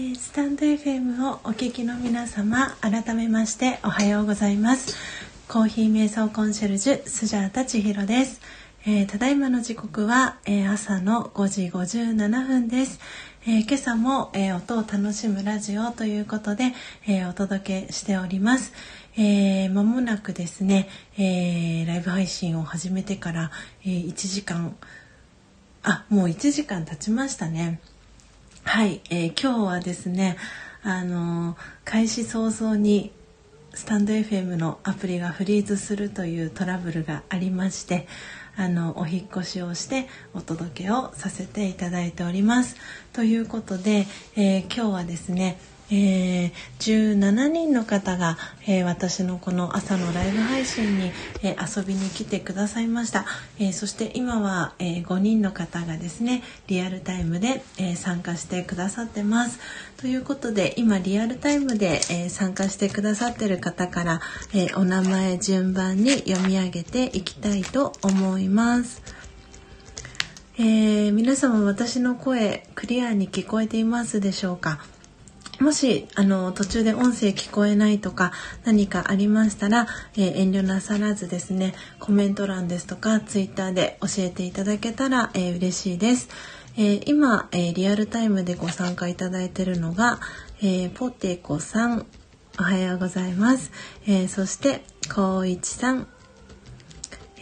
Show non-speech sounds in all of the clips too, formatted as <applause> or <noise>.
ー、スタンド FM をお聞きの皆様改めましておはようございます。コーヒー瞑想コンシェルジュスジャータ千尋です、えー、ただいまの時刻は、えー、朝の5時57分です、え今朝も、え音を楽しむラジオということで、えお届けしております。えー、間もなくですね、えー、ライブ配信を始めてから、えー、1時間あもう1時間経ちましたね。はい、えー、今日はですねあの開始早々にスタンド FM のアプリがフリーズするというトラブルがありましてあのお引越しをしてお届けをさせていただいております。ということで、えー、今日はですねえー、17人の方が、えー、私のこの朝のライブ配信に、えー、遊びに来てくださいました、えそして今は、え5人の方がですねリアルタイムで、え参加してくださってます。ということで今リアルタイムで、え参加してくださってる方から、えお名前順番に読み上げていきたいと思います。え、皆様私の声クリアに聞こえていますでしょうか？もしあの途中で音声聞こえないとか何かありましたら、えー、遠慮なさらずですねコメント欄ですとかツイッターで教えていただけたら、えー、嬉しいです。えー、今、えリアルタイムでご参加いただいているのが、えポテコさんおはようございます。えそしてこういちさん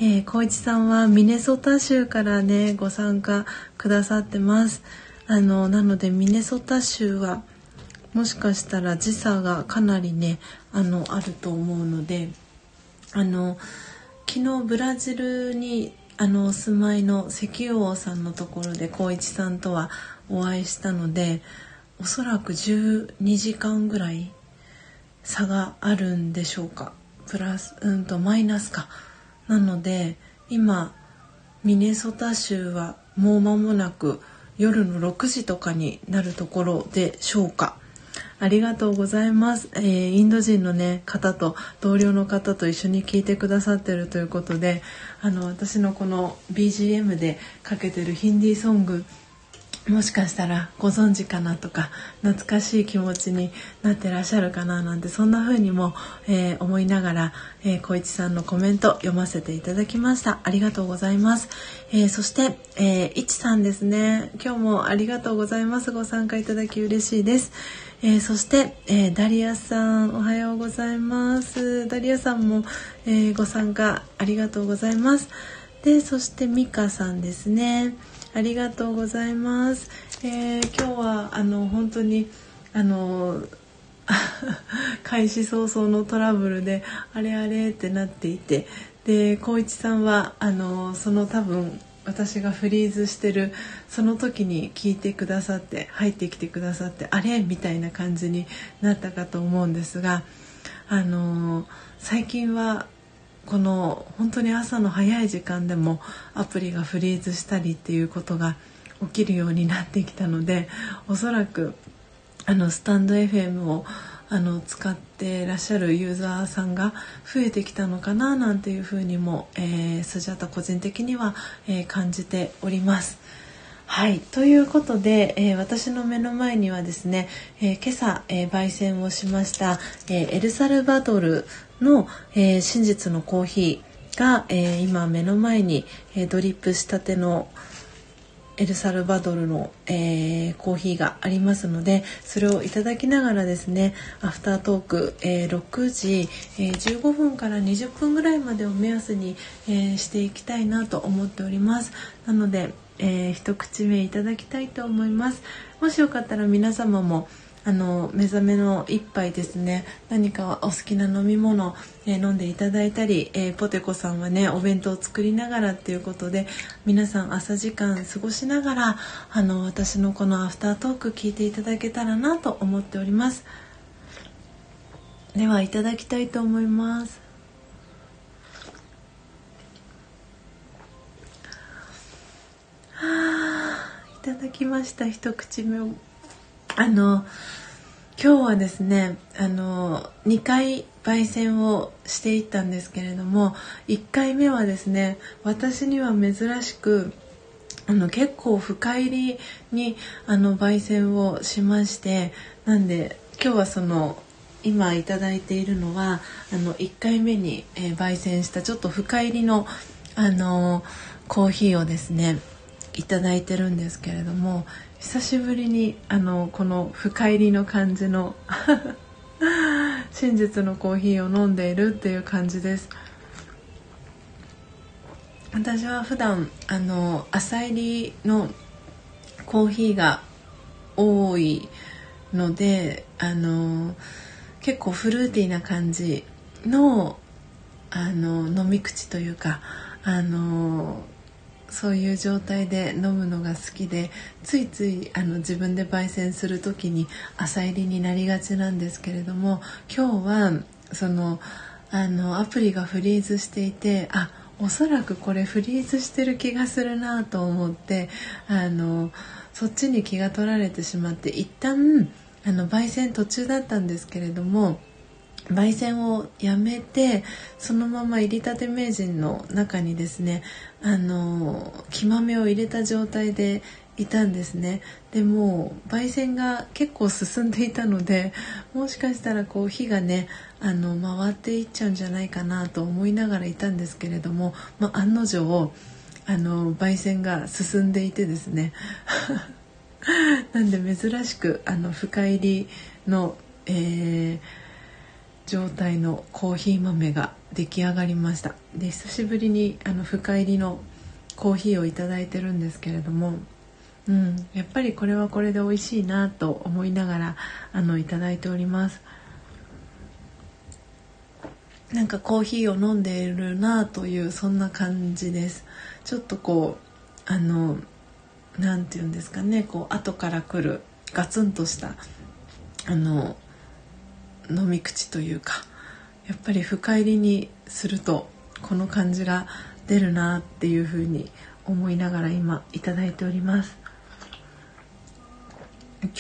えー、小一さんはミネソタ州からねご参加くださってますあのなのでミネソタ州はもしかしたら時差がかなりねあのあると思うのであの昨日ブラジルにあのお住まいの石油王さんのところで光一さんとはお会いしたのでおそらく12時間ぐらい差があるんでしょうか。プラスうんとマイナスか。なので今ミネソタ州はもう間もなく夜の6時とかになるところでしょうか。ありがとうございます、えー、インド人のね方と同僚の方と一緒に聞いてくださってるということであの私のこの BGM でかけてるヒンディーソングもしかしたらご存知かなとか懐かしい気持ちになってらっしゃるかななんてそんな風にも、えー、思いながら、えー、小一さんのコメント読ませていただきました。ありがとうございます、えー、そして、えー、いちさんですね。今日もありがとうございます。ご参加いただき嬉しいです。え、そして、え、ダリアさんおはようございます。ダリアさんも、え、ご参加ありがとうございます。でそしてミカさんですね。ありがとうございます、え今日はあの本当にあの <laughs> 開始早々のトラブルであれあれってなっていてで光一さんはあのその多分私がフリーズしてるその時に聞いてくださって入ってきてくださってあれみたいな感じになったかと思うんですがあの、最近はこの本当に朝の早い時間でもアプリがフリーズしたりっていうことが起きるようになってきたのでおそらくあのスタンド FM をあの使ってらっしゃるユーザーさんが増えてきたのかななんていうふうにも、えー、スジャタ個人的には、えー、感じております。はいということで、えー、私の目の前にはですね、えー、今朝、えー、焙煎をしました、えエルサルバドルの、え真実のコーヒーが、え今目の前に、えドリップしたての、エルサルバドルの、えー、コーヒーがありますのでそれをいただきながらですねアフタートーク、えー、6時、えー、15分から20分ぐらいまでを目安に、えしていきたいなと思っております。なので、え一口目いただきたいと思います。もしよかったら皆様もあの目覚めの一杯ですね。何かお好きな飲み物、えー、飲んでいただいたり、えー、ポテコさんはねお弁当を作りながらっていうことで皆さん朝時間過ごしながらあの私のこのアフタートーク聞いていただけたらなと思っております。ではいただきたいと思います。はあいただきました一口目あの今日はですねあの2回焙煎をしていったんですけれども1回目はですね私には珍しくあの結構深入りにあの焙煎をしましてなんで今日はその今いただいているのはあの1回目に、えー、焙煎したちょっと深入りのあのコーヒーをですねいただいてるんですけれども久しぶりにあのこの深入りの感じの <laughs> 真実のコーヒーを飲んでいるっていう感じです。私は普段あの朝入りのコーヒーが多いのであの結構フルーティーな感じのあの飲み口というかあのそういう状態で飲むのが好きでついついあの自分で焙煎する時に朝入りになりがちなんですけれども今日はそのあのアプリがフリーズしていてあおそらくこれフリーズしてる気がするなと思ってあのそっちに気が取られてしまって一旦あの焙煎途中だったんですけれども焙煎をやめてそのまま入りたて名人の中にですねあの木豆を入れた状態でいたんですね。でも焙煎が結構進んでいたのでもしかしたらこう火がねあの回っていっちゃうんじゃないかなと思いながらいたんですけれども、まあ、案の定あの焙煎が進んでいてですね。<laughs> なんで珍しくあの深入りの、えー、状態のコーヒー豆が出来上がりました。で久しぶりにあの深入りのコーヒーをいただいてるんですけれども、うん、やっぱりこれはこれで美味しいなと思いながらあのいただいております。なんかコーヒーを飲んでいるなというそんな感じです。ちょっとこうあの何て言うんですかねこう後から来るガツンとしたあの飲み口というかやっぱり深入りにするとこの感じが出るなっていうふうに思いながら今いただいております。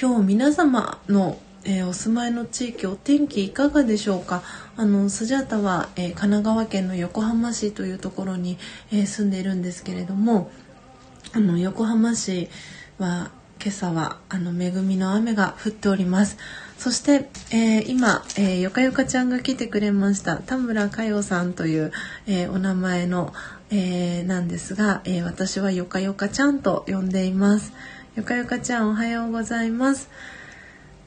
今日皆様の、えー、お住まいの地域お天気いかがでしょうか？あのスジャータは、えー、神奈川県の横浜市というところに、えー、住んでいるんですけれどもあの横浜市は今朝はあの恵みの雨が降っております。そして、えー、今、えー、よかよかちゃんが来てくれました。田村佳代さんという、えー、お名前の、えなんですが、え私はよかよかちゃんと呼んでいます。よかよかちゃんおはようございます。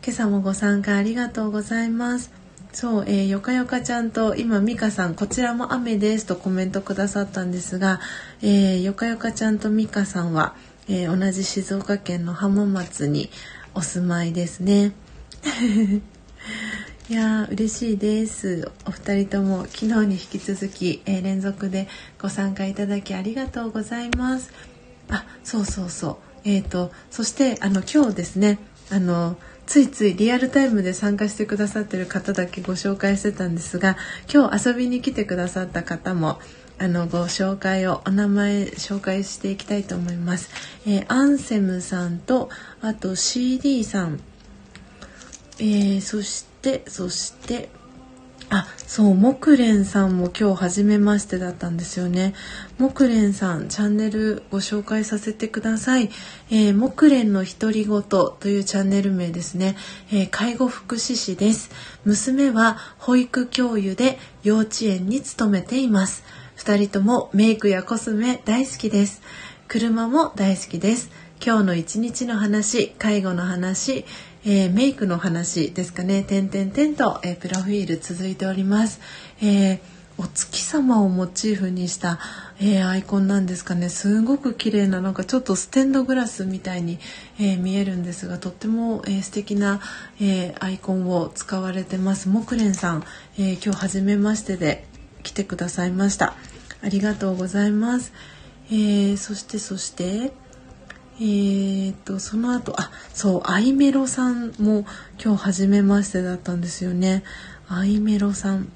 今朝もご参加ありがとうございます。そう、えー、よかよかちゃんと今美香さんこちらも雨ですとコメントくださったんですが、えー、よかよかちゃんと美香さんは、えー、同じ静岡県の浜松にお住まいですね。<laughs> いや嬉しいです。お二人とも昨日に引き続き、えー、連続でご参加いただきありがとうございます。あそうそうそう。えっ、ー、とそしてあの今日ですねあのついついリアルタイムで参加してくださってる方だけご紹介してたんですが今日遊びに来てくださった方もあのご紹介をお名前紹介していきたいと思います。えー、アンセムさんとあと CD さん、えー、そしてそしてあそう木蓮さんも今日初めましてだったんですよね。木蓮さんチャンネルご紹介させてください、えー、木蓮の独り言というチャンネル名ですね、えー、介護福祉士です。娘は保育教諭で幼稚園に勤めています。2人ともメイクやコスメ大好きです。車も大好きです。今日の一日の話介護の話えー、メイクの話ですかね。点々点と、えー、プロフィール続いております、えー、お月様をモチーフにした、えアイコンなんですかね。すごく綺麗ななんかちょっとステンドグラスみたいに、え見えるんですがとっても、え素敵な、えアイコンを使われてます。木蓮さん、え今日初めましてで来てくださいました。ありがとうございます、えそしてそしてえー、っとその後あそうアイメロさんも今日初めましてだったんですよね。アイメロさん。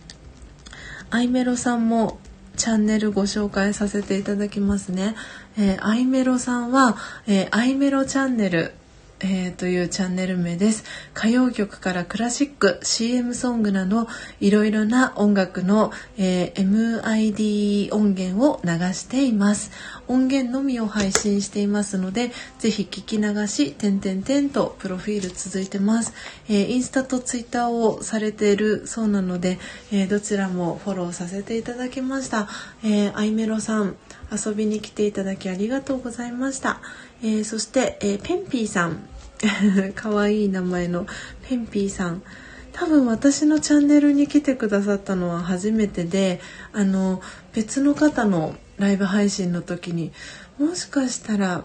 アイメロさんもチャンネルご紹介させていただきますね、えー、アイメロさんは、えー、アイメロチャンネルえー、というチャンネル名です。歌謡曲からクラシック、CM ソングなどいろいろな音楽の、えー、MID 音源を流しています。音源のみを配信していますので、ぜひ聞き流し、点々点とプロフィール続いてます。えー、インスタとツイッターをされているそうなので、えどちらもフォローさせていただきました。えアイメロさん、遊びに来ていただきありがとうございました。えー、そして、えー、ペンピーさん。<laughs> かわいい名前のペンピーさん。多分私のチャンネルに来てくださったのは初めてであの別の方のライブ配信の時にもしかしたら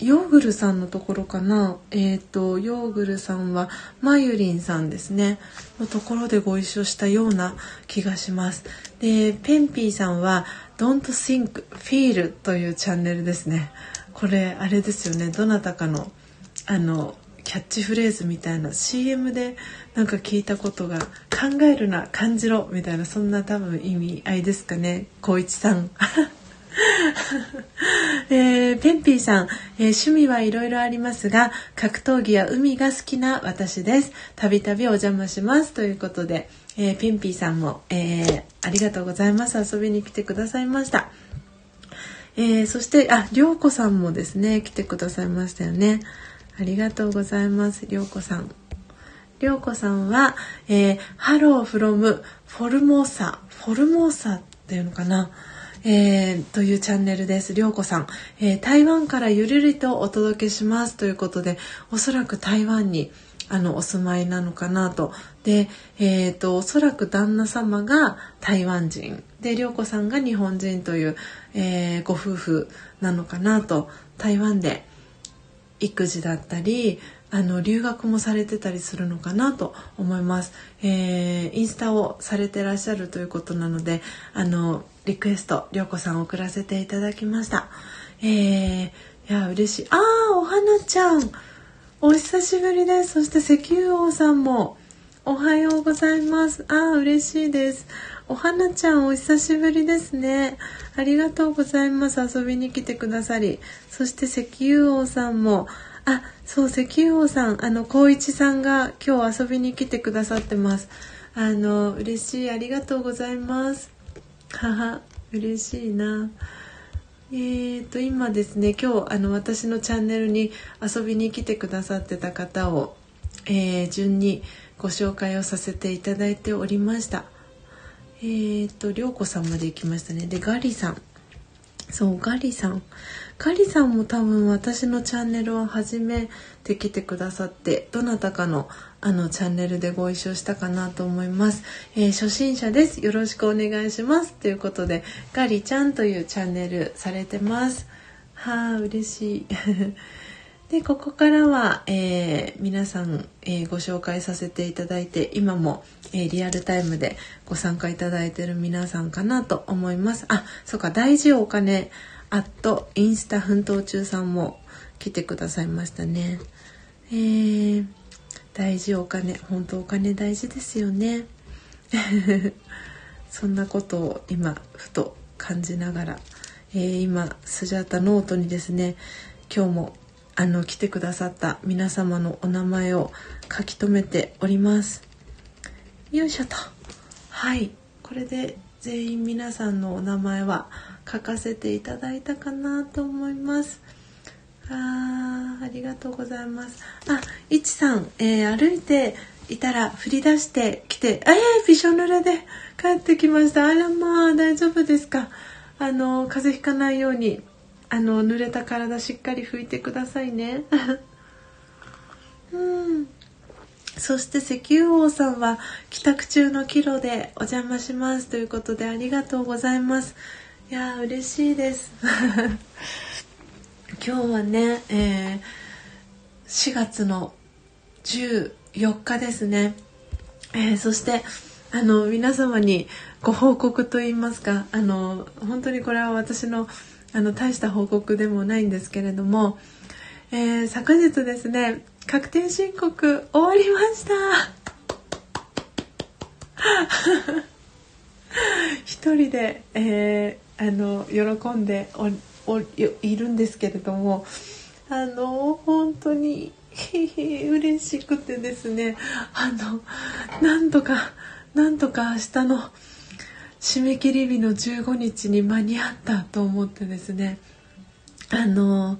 ヨーグルさんのところかな？えっ、ー、とヨーグルさんはまゆりんさんですね。のところでご一緒したような気がします。でペンピーさんは Don't Think Feel というチャンネルですね。これあれですよね。どなたかのあのキャッチフレーズみたいな CM でなんか聞いたことが「考えるな感じろ」みたいなそんな多分意味合いですかね。光一さん。<laughs> えー、ペンピーさん、えー、趣味はいろいろありますが格闘技や海が好きな私です。たびたびお邪魔します。ということで、えー、ペンピーさんも、えありがとうございます。遊びに来てくださいました。えー、そして、あ、りょうこさんもですね、来てくださいましたよね。ありがとうございます、りょうこさん。りょうこさんは、えー、ハローフロムフォルモーサ、フォルモーサっていうのかな。えー、というチャンネルです。りょうこさん、えー、台湾からゆるりとお届けしますということで、おそらく台湾にあのお住まいなのかなと。で、えっ、ー、とおそらく旦那様が台湾人で涼子さんが日本人という、えー、ご夫婦なのかなと台湾で育児だったりあの留学もされてたりするのかなと思います、えー、インスタをされてらっしゃるということなのであのリクエスト涼子さん送らせていただきました。えー、いや嬉しい。あーお花ちゃん。お久しぶりです。そして石油王さんも。おはようございます。あー嬉しいです。お花ちゃんお久しぶりですね。ありがとうございます。遊びに来てくださり。そして石油王さんも、あ、そう、石油王さん、あの、光一さんが今日遊びに来てくださってます。あの、嬉しい。ありがとうございます。は嬉しいな。えーと、今ですね、今日、あの、私のチャンネルに遊びに来てくださってた方を、えー、順にご紹介をさせていただいておりました。えー、っと、りょうこさんまで行きましたね。で、ガリさん。そう、ガリさん。ガリさんも多分私のチャンネルを初めて来てくださって、どなたかのあのチャンネルでご一緒したかなと思います。えー、初心者です。よろしくお願いします。ということで、ガリちゃんというチャンネルされてます。はあ、嬉しい。でここからは、えー、皆さん、えー、ご紹介させていただいて今も、えー、リアルタイムでご参加いただいている皆さんかなと思います。あそうか大事お金アットインスタ奮闘中さんも来てくださいましたね。えー、大事お金本当お金大事ですよね。<laughs> そんなことを今ふと感じながら、え、今スジャータノートにですね今日もあの来てくださった皆様のお名前を書き留めております。よいしょと。はい。これで全員皆さんのお名前は書かせていただいたかなと思います。あありがとうございます。あいちさん、えー、歩いていたら振り出してきてえー、びしょ濡れで帰ってきました。あらまあ大丈夫ですか。あの風邪ひかないようにあの濡れた体しっかり拭いてくださいね。<laughs> うん。そして石油王さんは帰宅中の帰路でお邪魔しますということでありがとうございます。いや嬉しいです。<laughs> 今日はね、えー、4月の14日ですね、えー、そしてあの皆様にご報告といいますかあの本当にこれは私のあの大した報告でもないんですけれども、えー、昨日ですね確定申告終わりました。<laughs> 一人で、えー、あの喜んでおいるんですけれどもあの本当に <laughs> 嬉しくてですねあのなんとかなんとか明日の締め切り日の15日に間に合ったと思ってですねあの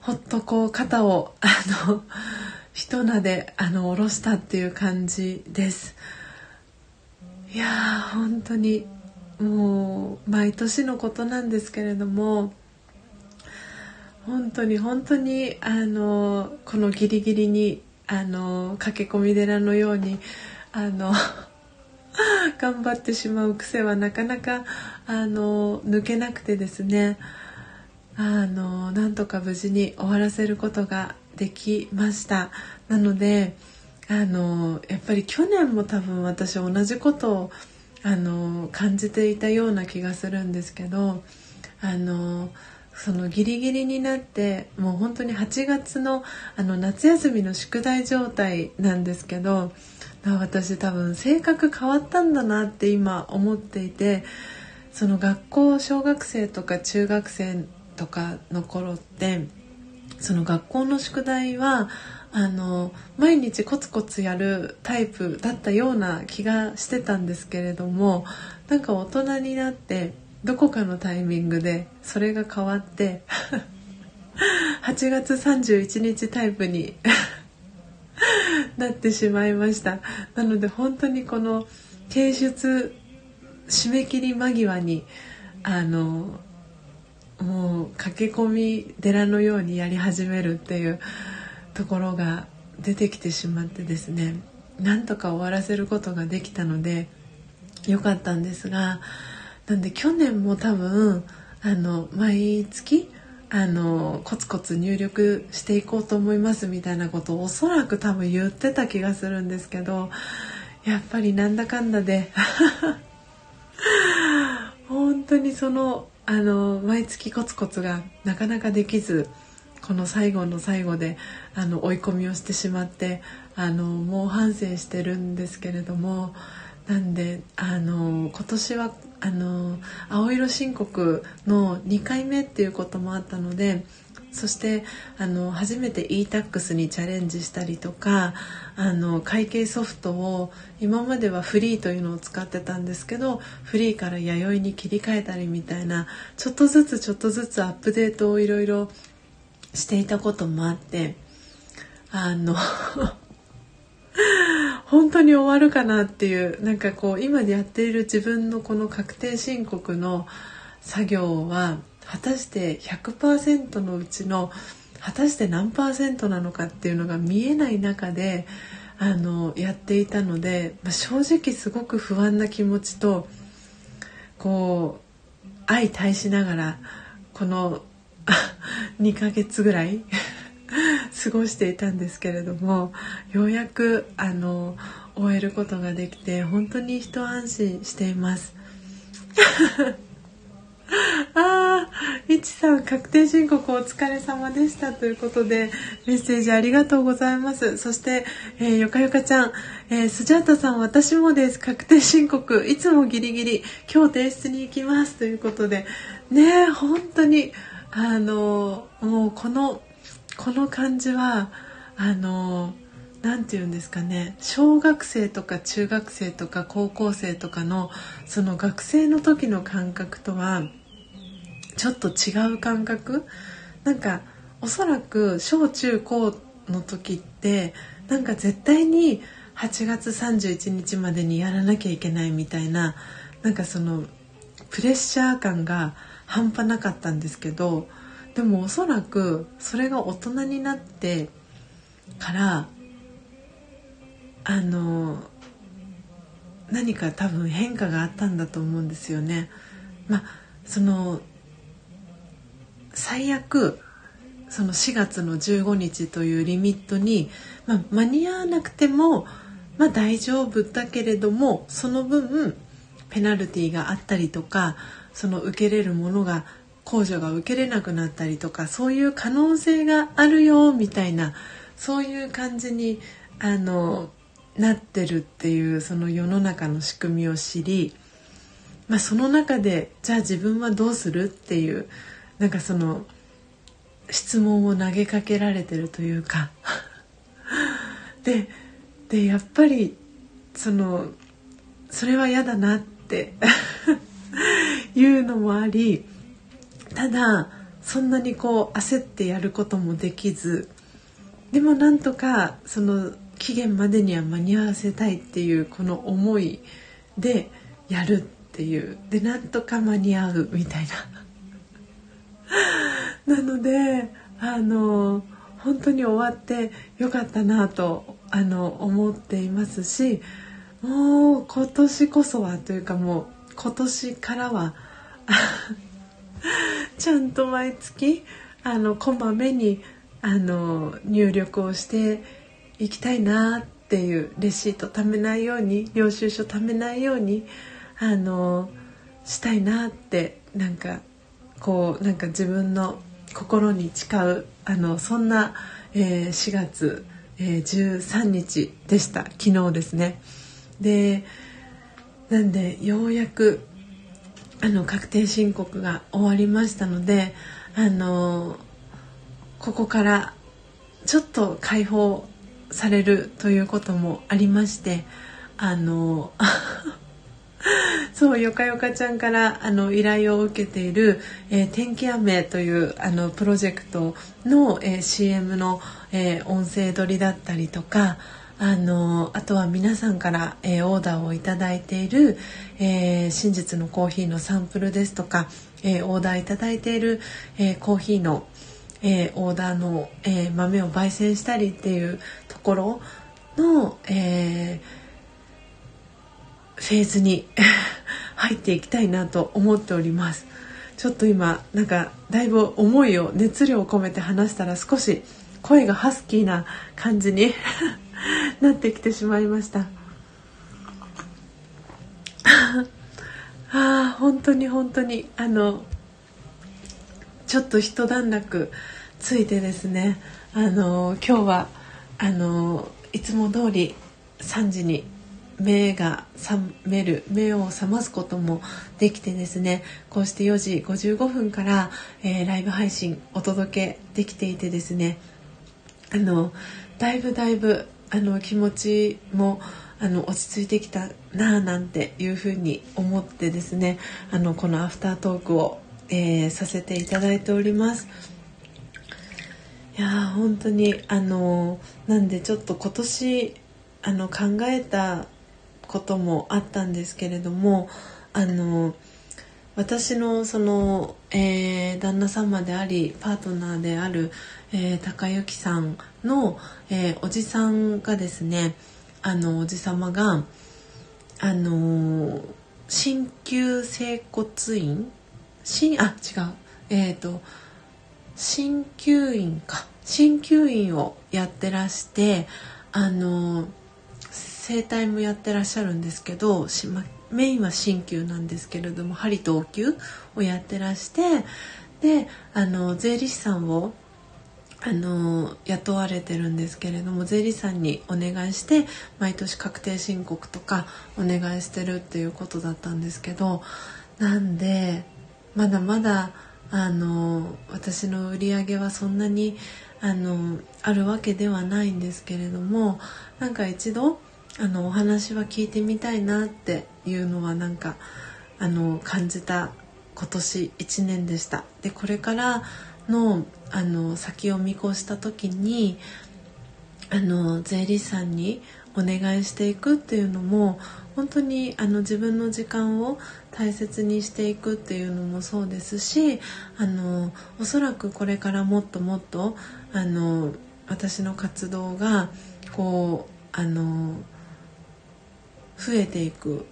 ほっとこう肩をあのひとなであの下ろしたっていう感じです。いやー本当にもう毎年のことなんですけれども本当に本当にあのこのギリギリにあの駆け込み寺のようにあの <laughs> 頑張ってしまう癖はなかなかあの抜けなくてですね。あのなんとか無事に終わらせることができました。なのであのやっぱり去年も多分私同じことをあの感じていたような気がするんですけどあのそのギリギリになってもう本当に8月のあの夏休みの宿題状態なんですけど私多分性格変わったんだなって今思っていてその学校小学生とか中学生とかの頃ってその学校の宿題はあの毎日コツコツやるタイプだったような気がしてたんですけれどもなんか大人になってどこかのタイミングでそれが変わって <laughs> 8月31日タイプに <laughs> なってしまいました。なので本当にこの提出締め切り間際にあのもう駆け込み寺のようにやり始めるっていうところが出てきてしまってですねなんとか終わらせることができたのでよかったんですがなんで去年も多分あの毎月あのコツコツ入力していこうと思いますみたいなことをおそらく多分言ってた気がするんですけどやっぱりなんだかんだで <laughs> 本当にそのあの毎月コツコツがなかなかできずこの最後の最後であの追い込みをしてしまってあのもう反省してるんですけれどもなんであの今年はあの青色申告の2回目っていうこともあったのでそしてあの初めて e-tax にチャレンジしたりとかあの会計ソフトを今まではフリーというのを使ってたんですけどフリーから弥生に切り替えたりみたいなちょっとずつちょっとずつアップデートをいろいろしていたこともあってあの本当に終わるかなっていうなんかこう今やっている自分のこの確定申告の作業は果たして100%のうちの果たして何パーセントなのかっていうのが見えない中であのやっていたので、まあ、正直すごく不安な気持ちとこう相対しながらこの <laughs> 2ヶ月ぐらい <laughs> 過ごしていたんですけれどもようやくあの終えることができて本当に一安心しています。<laughs> ああ、いちさん確定申告お疲れ様でしたということでメッセージありがとうございます。そして、えー、よかよかちゃん、えー、スジャータさん私もです確定申告いつもギリギリ今日提出に行きますということでね本当にあのもうこのこの感じはあの何て言うんですかね。小学生とか中学生とか高校生とかのその学生の時の感覚とはちょっと違う感覚。なんかおそらく小中高の時ってなんか絶対に8月31日までにやらなきゃいけないみたいななんかそのプレッシャー感が半端なかったんですけどでもおそらくそれが大人になってからあの何か多分変化があったんだと思うんですよね。まあその最悪その4月の15日というリミットに、まあ、間に合わなくても、まあ、大丈夫だけれどもその分ペナルティがあったりとかその受けれるものが控除が受けれなくなったりとかそういう可能性があるよみたいなそういう感じにあのなってるっていうその世の中の仕組みを知り、まあ、その中でじゃあ自分はどうするっていうなんかその質問を投げかけられてるというか <laughs> ででやっぱりそのそれは嫌だなって <laughs> いうのもありただそんなにこう焦ってやることもできずでもなんとかその期限までには間に合わせたいっていうこの思いでやるっていう。でなんとか間に合うみたいな。<laughs> なのであの本当に終わってよかったなとあの思っていますしもう今年こそはというかもう今年からは <laughs> <laughs> ちゃんと毎月あのこまめにあの入力をしていきたいなっていうレシート貯めないように領収書貯めないようにあのしたいなってなんかこうなんか自分の心に誓うあのそんな、えー、4月、えー、13日でした昨日ですね。でなんでようやくあの確定申告が終わりましたのであのここからちょっと解放されるということもありましてあの <laughs> そうよかよかちゃんからあの依頼を受けている「えー、天気雨」というあのプロジェクトの、えー、CM の、えー、音声撮りだったりとかあのあとは皆さんから、えー、オーダーを頂いている、えー、真実のコーヒーのサンプルですとか、えー、オーダー頂いている、えー、コーヒーの、えー、オーダーの、えー、豆を焙煎したりっていうところの、えー、フェーズに <laughs> 入っていきたいなと思っております。ちょっと今なんかだいぶ思いを熱量を込めて話したら少し声がハスキーな感じに <laughs> <laughs> なってきてしまいました。<laughs> ああ本当に本当にあのちょっと一段落ついてですね。あの今日はあのいつも通り3時に目が覚める目を覚ますこともできてですね。こうして4時55分から、えー、ライブ配信お届けできていてですね。あのだいぶだいぶあの気持ちもあの落ち着いてきたなあなんていうふうに思ってですねあのこのアフタートークを、えー、させていただいております。いや本当にあのなんでちょっと今年あの考えたこともあったんですけれどもあの私のその、えー、旦那様でありパートナーである、えー、高之さんの、えー、おじさんがですねあのおじ様があの鍼灸整骨院しあ違う。えっ、ー、と鍼灸院か。鍼灸院をやってらしてあの整体もやってらっしゃるんですけどし、まメインは鍼灸なんですけれども針とお灸をやってらしてであの税理士さんをあの雇われてるんですけれども税理士さんにお願いして毎年確定申告とかお願いしてるっていうことだったんですけどなんでまだまだあの私の売り上げはそんなにあのあるわけではないんですけれどもなんか一度あのお話は聞いてみたいなっていうのはなんかあの感じた今年1年でした。でこれからのあの先を見越した時にあの税理士さんにお願いしていくっていうのも本当にあの自分の時間を大切にしていくっていうのもそうですしあのおそらくこれからもっともっとあの私の活動がこうあの増えていく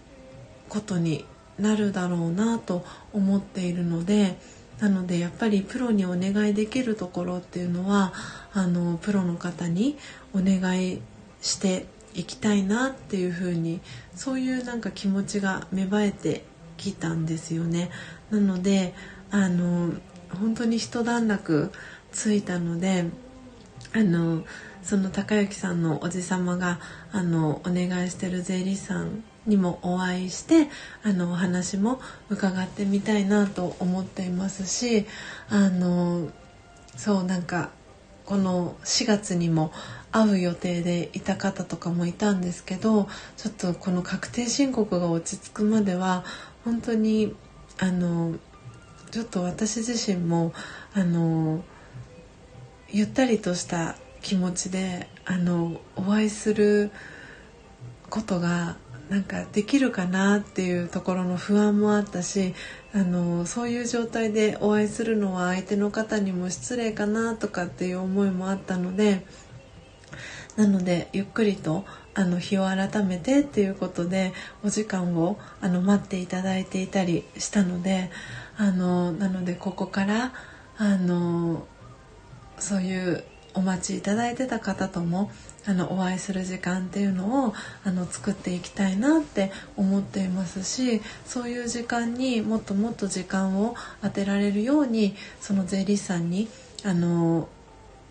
ことになるだろうなと思っているのでなのでやっぱりプロにお願いできるところっていうのはあのプロの方にお願いしていきたいなっていう風にそういうなんか気持ちが芽生えてきたんですよね。なのであの本当に一段落ついたのであのその高之さんのおじ様があのお願いしてる税理士さんにもお会いしてあのお話も伺ってみたいなと思っていますしあのそうなんかこの4月にも会う予定でいた方とかもいたんですけどちょっとこの確定申告が落ち着くまでは本当にあのちょっと私自身もあのゆったりとした気持ちであのお会いすることがなんかできるかなっていうところの不安もあったしあのそういう状態でお会いするのは相手の方にも失礼かなとかっていう思いもあったのでなのでゆっくりとあの日を改めてっていうことでお時間をあの待っていただいていたりしたのであのなのでここからあのそういうお待ちいただいてた方ともあのお会いする時間っていうのをあの作っていきたいなって思っていますしそういう時間にもっともっと時間を当てられるようにその税理士さんにあの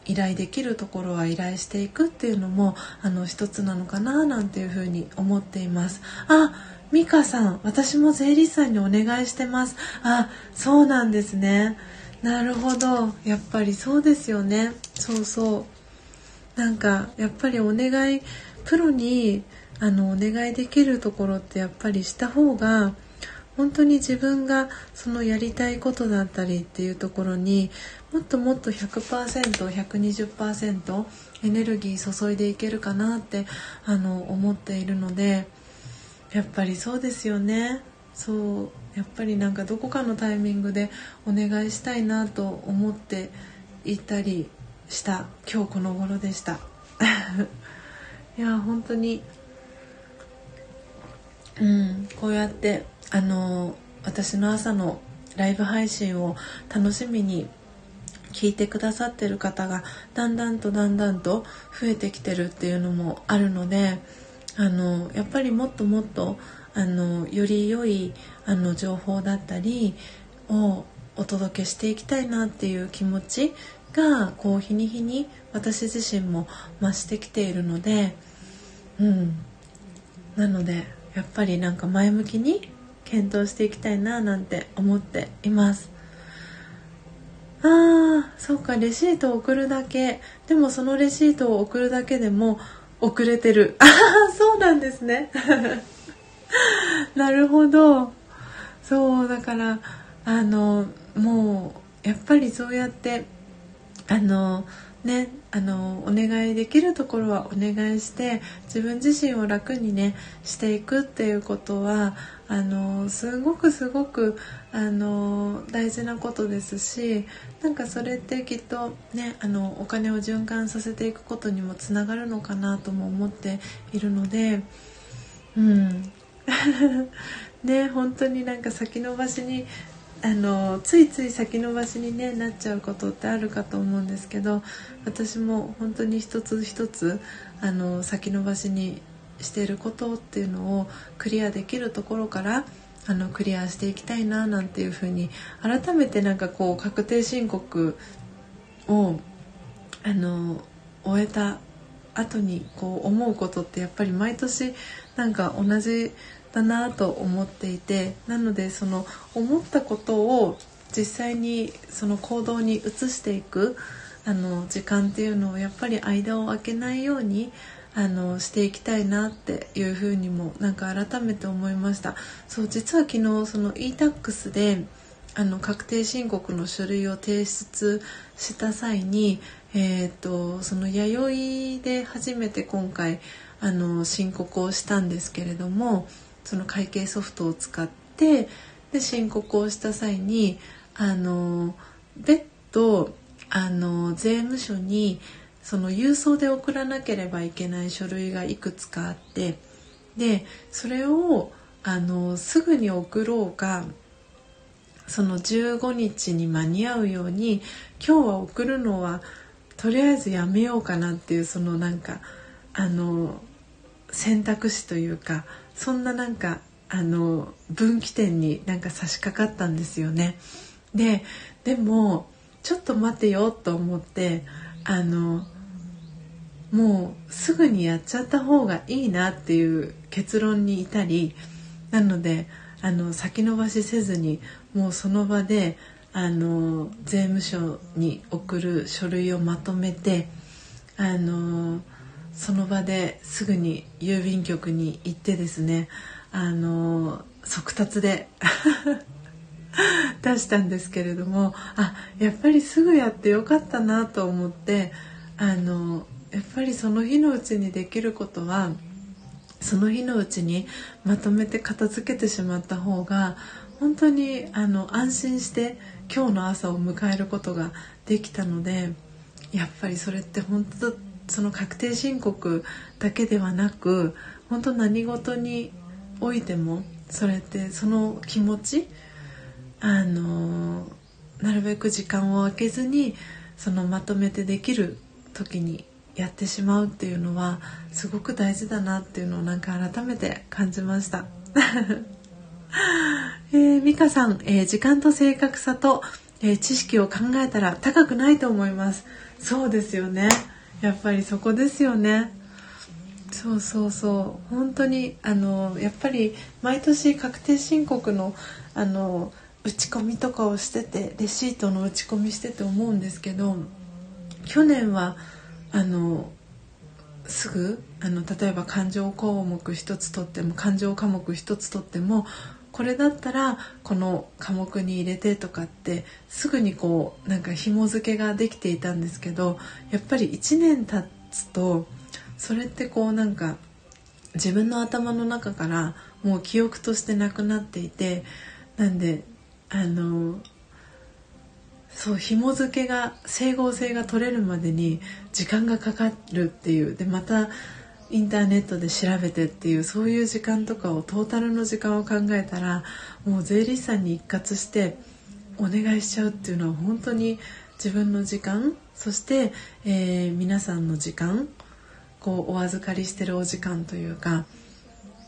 依頼できるところは依頼していくっていうのもあの一つなのかななんていうふうに思っています。あ美香さん私も税理士さんにお願いしてます。あそうなんですね。なるほど。やっぱりそうですよね。そうそう。なんかやっぱりお願いプロにあのお願いできるところってやっぱりした方が本当に自分がそのやりたいことだったりっていうところにもっともっと 100%120% エネルギー注いでいけるかなってあの思っているのでやっぱりそうですよね。そうやっぱりなんかどこかのタイミングでお願いしたいなと思っていたりした。今日この頃でした。<laughs> いや本当にうんこうやってあの私の朝のライブ配信を楽しみに聞いてくださってる方がだんだんとだんだんと増えてきてるっていうのもあるのであのやっぱりもっともっとあのより良いあの情報だったりをお届けしていきたいなっていう気持ちがこう日に日に私自身も増してきているのでうん。なのでやっぱりなんか前向きに検討していきたいななんて思っています。あーそうかレシートを送るだけ。でもそのレシートを送るだけでも遅れてる。ああそうなんですね。<laughs> なるほど。そうだからあのもうやっぱりそうやってあのねあのお願いできるところはお願いして自分自身を楽にねしていくっていうことはあのすごくすごくあの大事なことですしなんかそれってきっとねあのお金を循環させていくことにもつながるのかなとも思っているのでうん。<laughs> ね本当になんか先延ばしにあのついつい先延ばしに、ね、なっちゃうことってあるかと思うんですけど私も本当に一つ一つあの先延ばしにしていることっていうのをクリアできるところからあのクリアしていきたいななんていうふうに改めてなんかこう確定申告をあの終えた後にこう思うことってやっぱり毎年なんか同じだなと思っていてなのでその思ったことを実際にその行動に移していくあの時間っていうのをやっぱり間を空けないようにあのしていきたいなっていうふうにもなんか改めて思いました。そう実は昨日その e-tax であの確定申告の書類を提出した際に、えーとその弥生で初めて今回あの申告をしたんですけれどもその会計ソフトを使ってで申告をした際にあの別途あの税務署にその郵送で送らなければいけない書類がいくつかあってでそれをあのすぐに送ろうかその15日に間に合うように今日は送るのはとりあえずやめようかなっていうそのなんかあの選択肢というかそんななんかあの分岐点になんか差し掛かったんですよね。ででもちょっと待てよと思ってあのもうすぐにやっちゃった方がいいなっていう結論に至りなのであの先延ばしせずにもうその場であの税務署に送る書類をまとめてあのその場ですぐに郵便局に行ってですねあの速達で <laughs> 出したんですけれどもあやっぱりすぐやってよかったなと思ってあのやっぱりその日のうちにできることはその日のうちにまとめて片付けてしまった方が本当にあの安心して今日の朝を迎えることができたのでやっぱりそれって本当その確定申告だけではなく本当何事においてもそれってその気持ちあのなるべく時間を空けずにそのまとめてできる時にやってしまうっていうのはすごく大事だなっていうのをなんか改めて感じました。<laughs> えー、美香さん、えー、時間と正確さと、えー、知識を考えたら高くないと思います。そうですよね。やっぱりそこですよね。そうそうそう本当にあのやっぱり毎年確定申告のあの打ち込みとかをしててレシートの打ち込みしてて思うんですけど去年はあのすぐあの例えば感情項目一つとっても感情科目一つとってもこれだったらこの科目に入れてとかってすぐにこうなんか紐付けができていたんですけどやっぱり1年経つとそれってこうなんか自分の頭の中からもう記憶としてなくなっていてなんであのそう紐付けが整合性が取れるまでに時間がかかるっていう。でまたインターネットで調べてっていうそういう時間とかをトータルの時間を考えたらもう税理士さんに一括してお願いしちゃうっていうのは本当に自分の時間そして、えー、皆さんの時間こうお預かりしてるお時間というか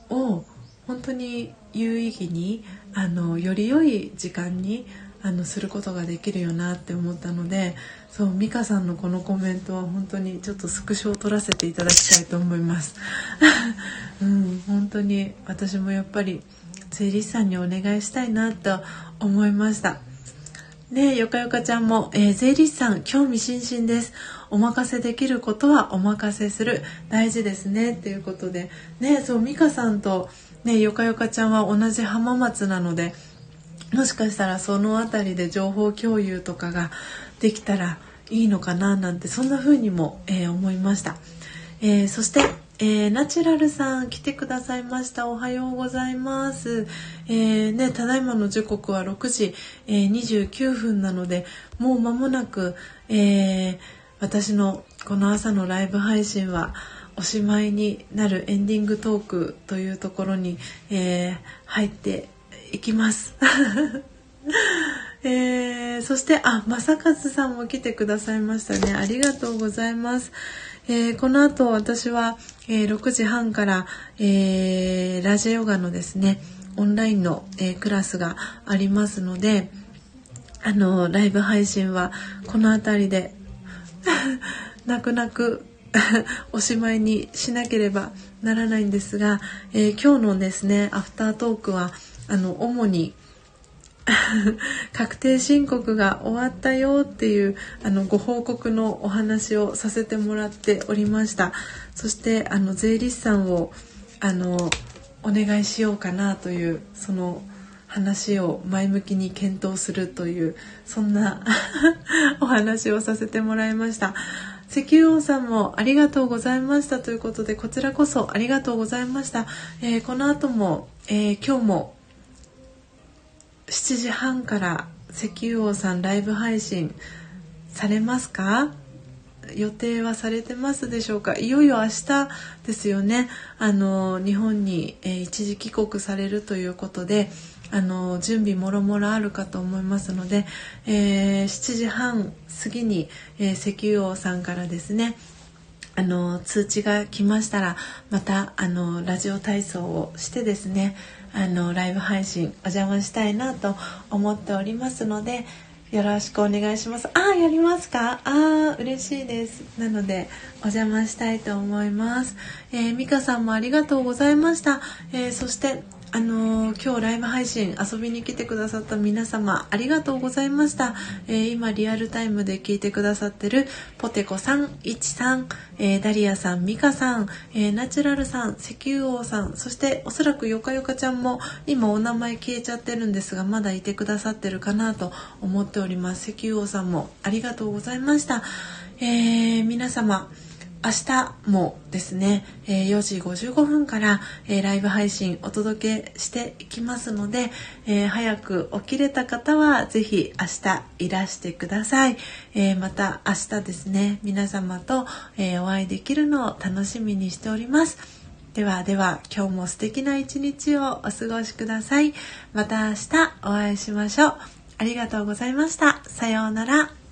を本当に有意義にあのより良い時間にあのすることができるよなって思ったのでそう美香さんのこのコメントは本当にちょっとスクショを取らせていただきたいと思います。<laughs> うん、本当に私もやっぱり税理士さんにお願いしたいなと思いました。ねよかよかちゃんも、えー、税理士さん興味津々です。お任せできることはお任せする大事ですねっていうことでねそう美香さんとねよかよかちゃんは同じ浜松なのでもしかしたらその辺りで情報共有とかができたらいいのかななんてそんな風にも、えー、思いました、えー、そして、えー、ナチュラルさん来てくださいました。おはようございます、えね、ただいまの時刻は6時、え29分なのでもう間もなく、え私のこの朝のライブ配信はおしまいになるエンディングトークというところに、え入っていきます。<laughs> えー、そしてあ正和さんも来てくださいましたねありがとうございます、えー、この後私は、えー、6時半から、えーラジオヨガのですねオンラインの、えクラスがありますのであのライブ配信はこの辺りで <laughs> 泣く泣く <laughs> おしまいにしなければならないんですが、え今日のですねアフタートークはあの主に <laughs> 確定申告が終わったよっていうあのご報告のお話をさせてもらっておりました。そしてあの税理士さんをあのお願いしようかなというその話を前向きに検討するというそんな <laughs> お話をさせてもらいました。石油王さんもありがとうございましたということでこちらこそありがとうございました、えー、この後も、えー、今日も7時半から石油王さんライブ配信されますか？予定はされてますでしょうか？いよいよ明日ですよね。あの日本に、一時帰国されるということであの準備もろもろあるかと思いますので、えー、7時半過ぎに、えー、石油王さんからですねあの通知が来ましたらまたあのラジオ体操をしてですねあのライブ配信お邪魔したいなと思っておりますのでよろしくお願いします。ああ、やりますか？ああ、嬉しいです。なので、お邪魔したいと思います。えー、美香さんもありがとうございました。えー、そして、あのー、今日ライブ配信遊びに来てくださった皆様ありがとうございました、えー、今リアルタイムで聞いてくださってるポテコさん、いちさん、えー、ダリアさん、ミカさん、えナチュラルさん、石油王さんそしておそらくよかよかちゃんも今お名前消えちゃってるんですがまだいてくださってるかなと思っております。石油王さんもありがとうございました、え皆様明日もですね、え4時55分から、えライブ配信お届けしていきますので、え早く起きれた方はぜひ明日いらしてください。えまた明日ですね、皆様と、えお会いできるのを楽しみにしております。ではでは今日も素敵な一日をお過ごしください。また明日お会いしましょう。ありがとうございました。さようなら。